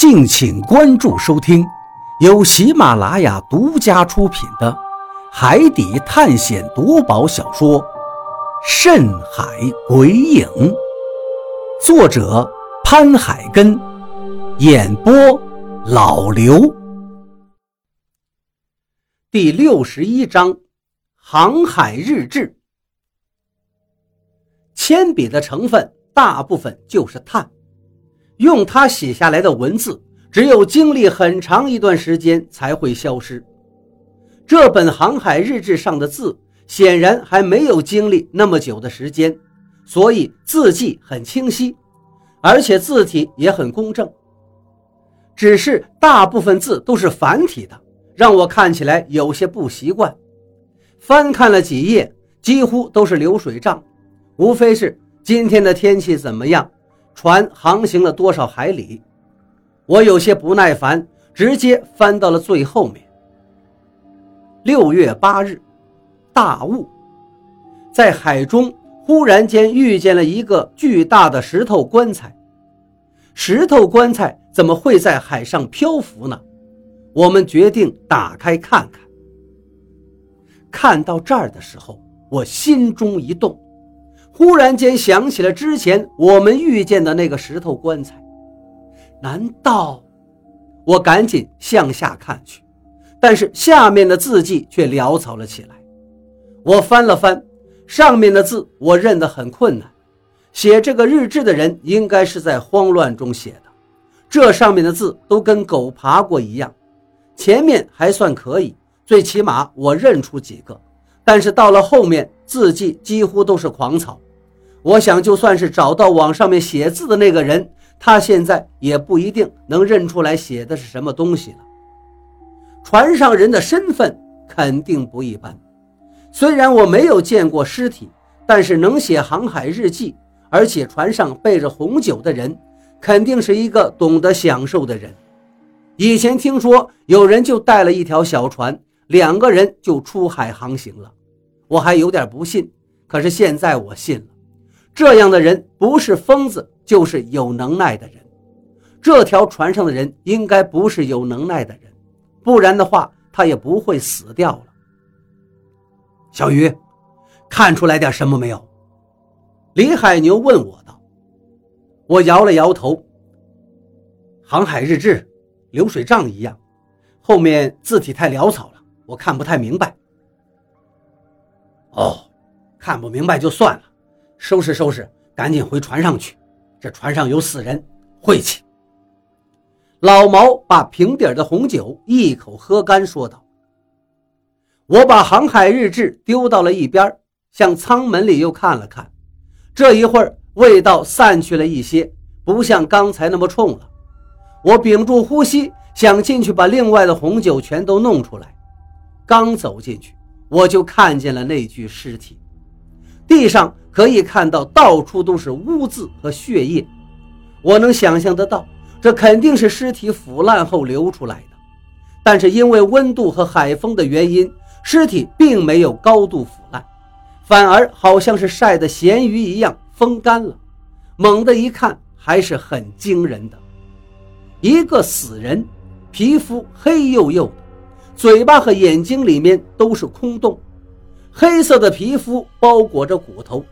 敬请关注收听，由喜马拉雅独家出品的《海底探险夺宝小说》《深海鬼影》，作者潘海根，演播老刘。第六十一章：航海日志。铅笔的成分大部分就是碳。用它写下来的文字，只有经历很长一段时间才会消失。这本航海日志上的字，显然还没有经历那么久的时间，所以字迹很清晰，而且字体也很工正。只是大部分字都是繁体的，让我看起来有些不习惯。翻看了几页，几乎都是流水账，无非是今天的天气怎么样。船航行了多少海里？我有些不耐烦，直接翻到了最后面。六月八日，大雾，在海中忽然间遇见了一个巨大的石头棺材。石头棺材怎么会在海上漂浮呢？我们决定打开看看。看到这儿的时候，我心中一动。忽然间想起了之前我们遇见的那个石头棺材，难道？我赶紧向下看去，但是下面的字迹却潦草了起来。我翻了翻上面的字，我认得很困难。写这个日志的人应该是在慌乱中写的，这上面的字都跟狗爬过一样。前面还算可以，最起码我认出几个，但是到了后面字迹几乎都是狂草。我想，就算是找到网上面写字的那个人，他现在也不一定能认出来写的是什么东西了。船上人的身份肯定不一般，虽然我没有见过尸体，但是能写航海日记，而且船上备着红酒的人，肯定是一个懂得享受的人。以前听说有人就带了一条小船，两个人就出海航行了，我还有点不信，可是现在我信了。这样的人不是疯子，就是有能耐的人。这条船上的人应该不是有能耐的人，不然的话他也不会死掉了。小鱼，看出来点什么没有？李海牛问我道。我摇了摇头。航海日志，流水账一样，后面字体太潦草了，我看不太明白。哦，看不明白就算了。收拾收拾，赶紧回船上去。这船上有死人，晦气。老毛把瓶底的红酒一口喝干，说道：“我把航海日志丢到了一边，向舱门里又看了看。这一会儿，味道散去了一些，不像刚才那么冲了。我屏住呼吸，想进去把另外的红酒全都弄出来。刚走进去，我就看见了那具尸体。”地上可以看到到处都是污渍和血液，我能想象得到，这肯定是尸体腐烂后流出来的。但是因为温度和海风的原因，尸体并没有高度腐烂，反而好像是晒的咸鱼一样风干了。猛地一看，还是很惊人的，一个死人，皮肤黑黝黝的，嘴巴和眼睛里面都是空洞。黑色的皮肤包裹着骨头，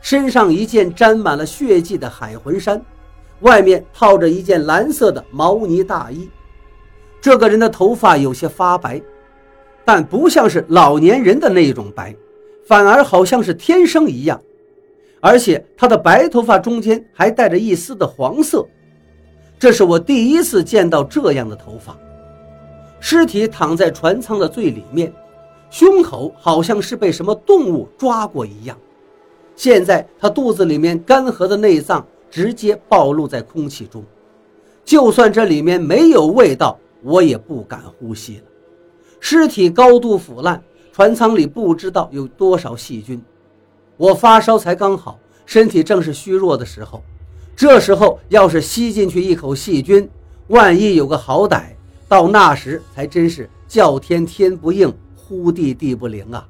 身上一件沾满了血迹的海魂衫，外面套着一件蓝色的毛呢大衣。这个人的头发有些发白，但不像是老年人的那种白，反而好像是天生一样。而且他的白头发中间还带着一丝的黄色，这是我第一次见到这样的头发。尸体躺在船舱的最里面。胸口好像是被什么动物抓过一样，现在他肚子里面干涸的内脏直接暴露在空气中，就算这里面没有味道，我也不敢呼吸了。尸体高度腐烂，船舱里不知道有多少细菌。我发烧才刚好，身体正是虚弱的时候，这时候要是吸进去一口细菌，万一有个好歹，到那时才真是叫天天不应。呼地地不灵啊！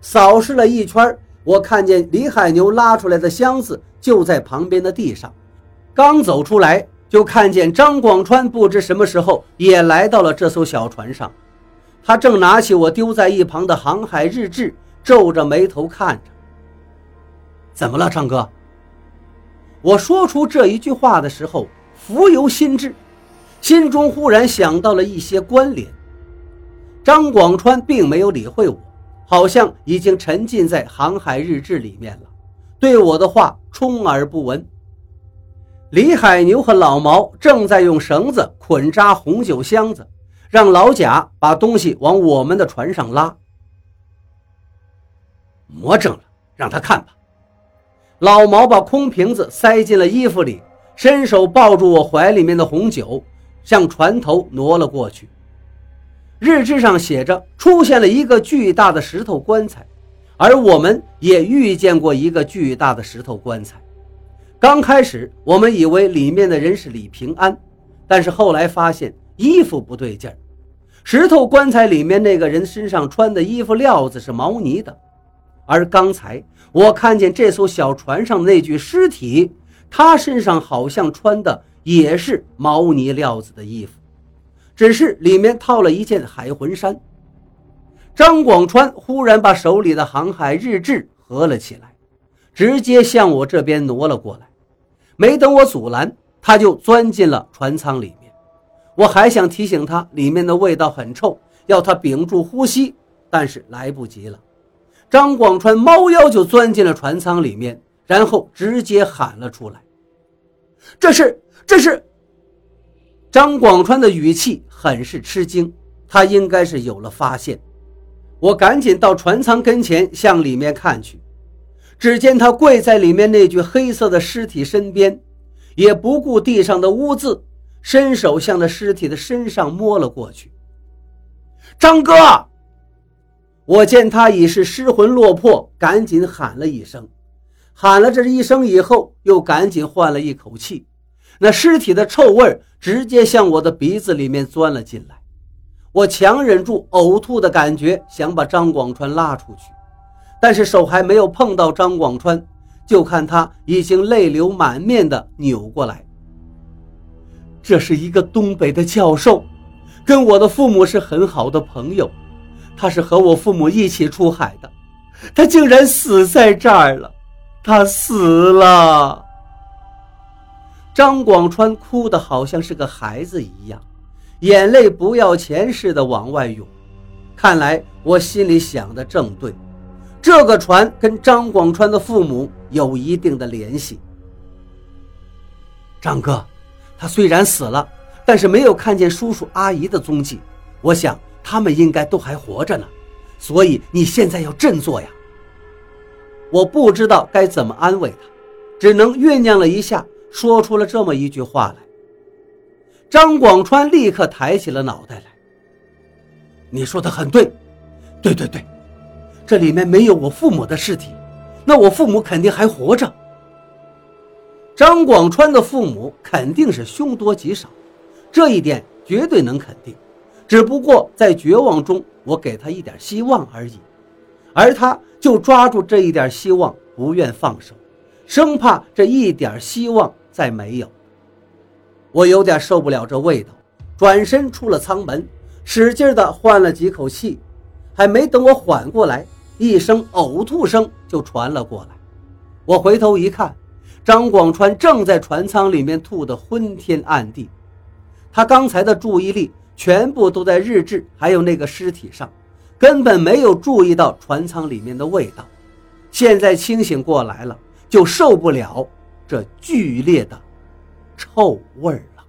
扫视了一圈，我看见李海牛拉出来的箱子就在旁边的地上。刚走出来，就看见张广川不知什么时候也来到了这艘小船上，他正拿起我丢在一旁的航海日志，皱着眉头看着。怎么了，张哥？我说出这一句话的时候，浮游心智，心中忽然想到了一些关联。张广川并没有理会我，好像已经沉浸在航海日志里面了，对我的话充耳不闻。李海牛和老毛正在用绳子捆扎红酒箱子，让老贾把东西往我们的船上拉。魔怔了，让他看吧。老毛把空瓶子塞进了衣服里，伸手抱住我怀里面的红酒，向船头挪了过去。日志上写着，出现了一个巨大的石头棺材，而我们也遇见过一个巨大的石头棺材。刚开始我们以为里面的人是李平安，但是后来发现衣服不对劲儿。石头棺材里面那个人身上穿的衣服料子是毛呢的，而刚才我看见这艘小船上那具尸体，他身上好像穿的也是毛呢料子的衣服，只是里面套了一件海魂衫。张广川忽然把手里的航海日志合了起来，直接向我这边挪了过来。没等我阻拦，他就钻进了船舱里面。我还想提醒他，里面的味道很臭，要他屏住呼吸，但是来不及了。张广川猫腰就钻进了船舱里面，然后直接喊了出来：“这是，这是！”张广川的语气很是吃惊，他应该是有了发现。我赶紧到船舱跟前，向里面看去。只见他跪在里面那具黑色的尸体身边，也不顾地上的污渍，伸手向那尸体的身上摸了过去。张哥，我见他已是失魂落魄，赶紧喊了一声，喊了这一声以后，又赶紧换了一口气。那尸体的臭味直接向我的鼻子里面钻了进来，我强忍住呕吐的感觉，想把张广川拉出去。但是手还没有碰到张广川，就看他已经泪流满面的扭过来。这是一个东北的教授，跟我的父母是很好的朋友，他是和我父母一起出海的，他竟然死在这儿了，他死了。张广川哭得好像是个孩子一样，眼泪不要钱似的往外涌。看来我心里想的正对。这个船跟张广川的父母有一定的联系。张哥，他虽然死了，但是没有看见叔叔阿姨的踪迹，我想他们应该都还活着呢。所以你现在要振作呀！我不知道该怎么安慰他，只能酝酿了一下，说出了这么一句话来。张广川立刻抬起了脑袋来。你说的很对，对对对。这里面没有我父母的尸体，那我父母肯定还活着。张广川的父母肯定是凶多吉少，这一点绝对能肯定。只不过在绝望中，我给他一点希望而已，而他就抓住这一点希望，不愿放手，生怕这一点希望再没有。我有点受不了这味道，转身出了舱门，使劲的换了几口气，还没等我缓过来。一声呕吐声就传了过来，我回头一看，张广川正在船舱里面吐得昏天暗地，他刚才的注意力全部都在日志还有那个尸体上，根本没有注意到船舱里面的味道。现在清醒过来了，就受不了这剧烈的臭味了。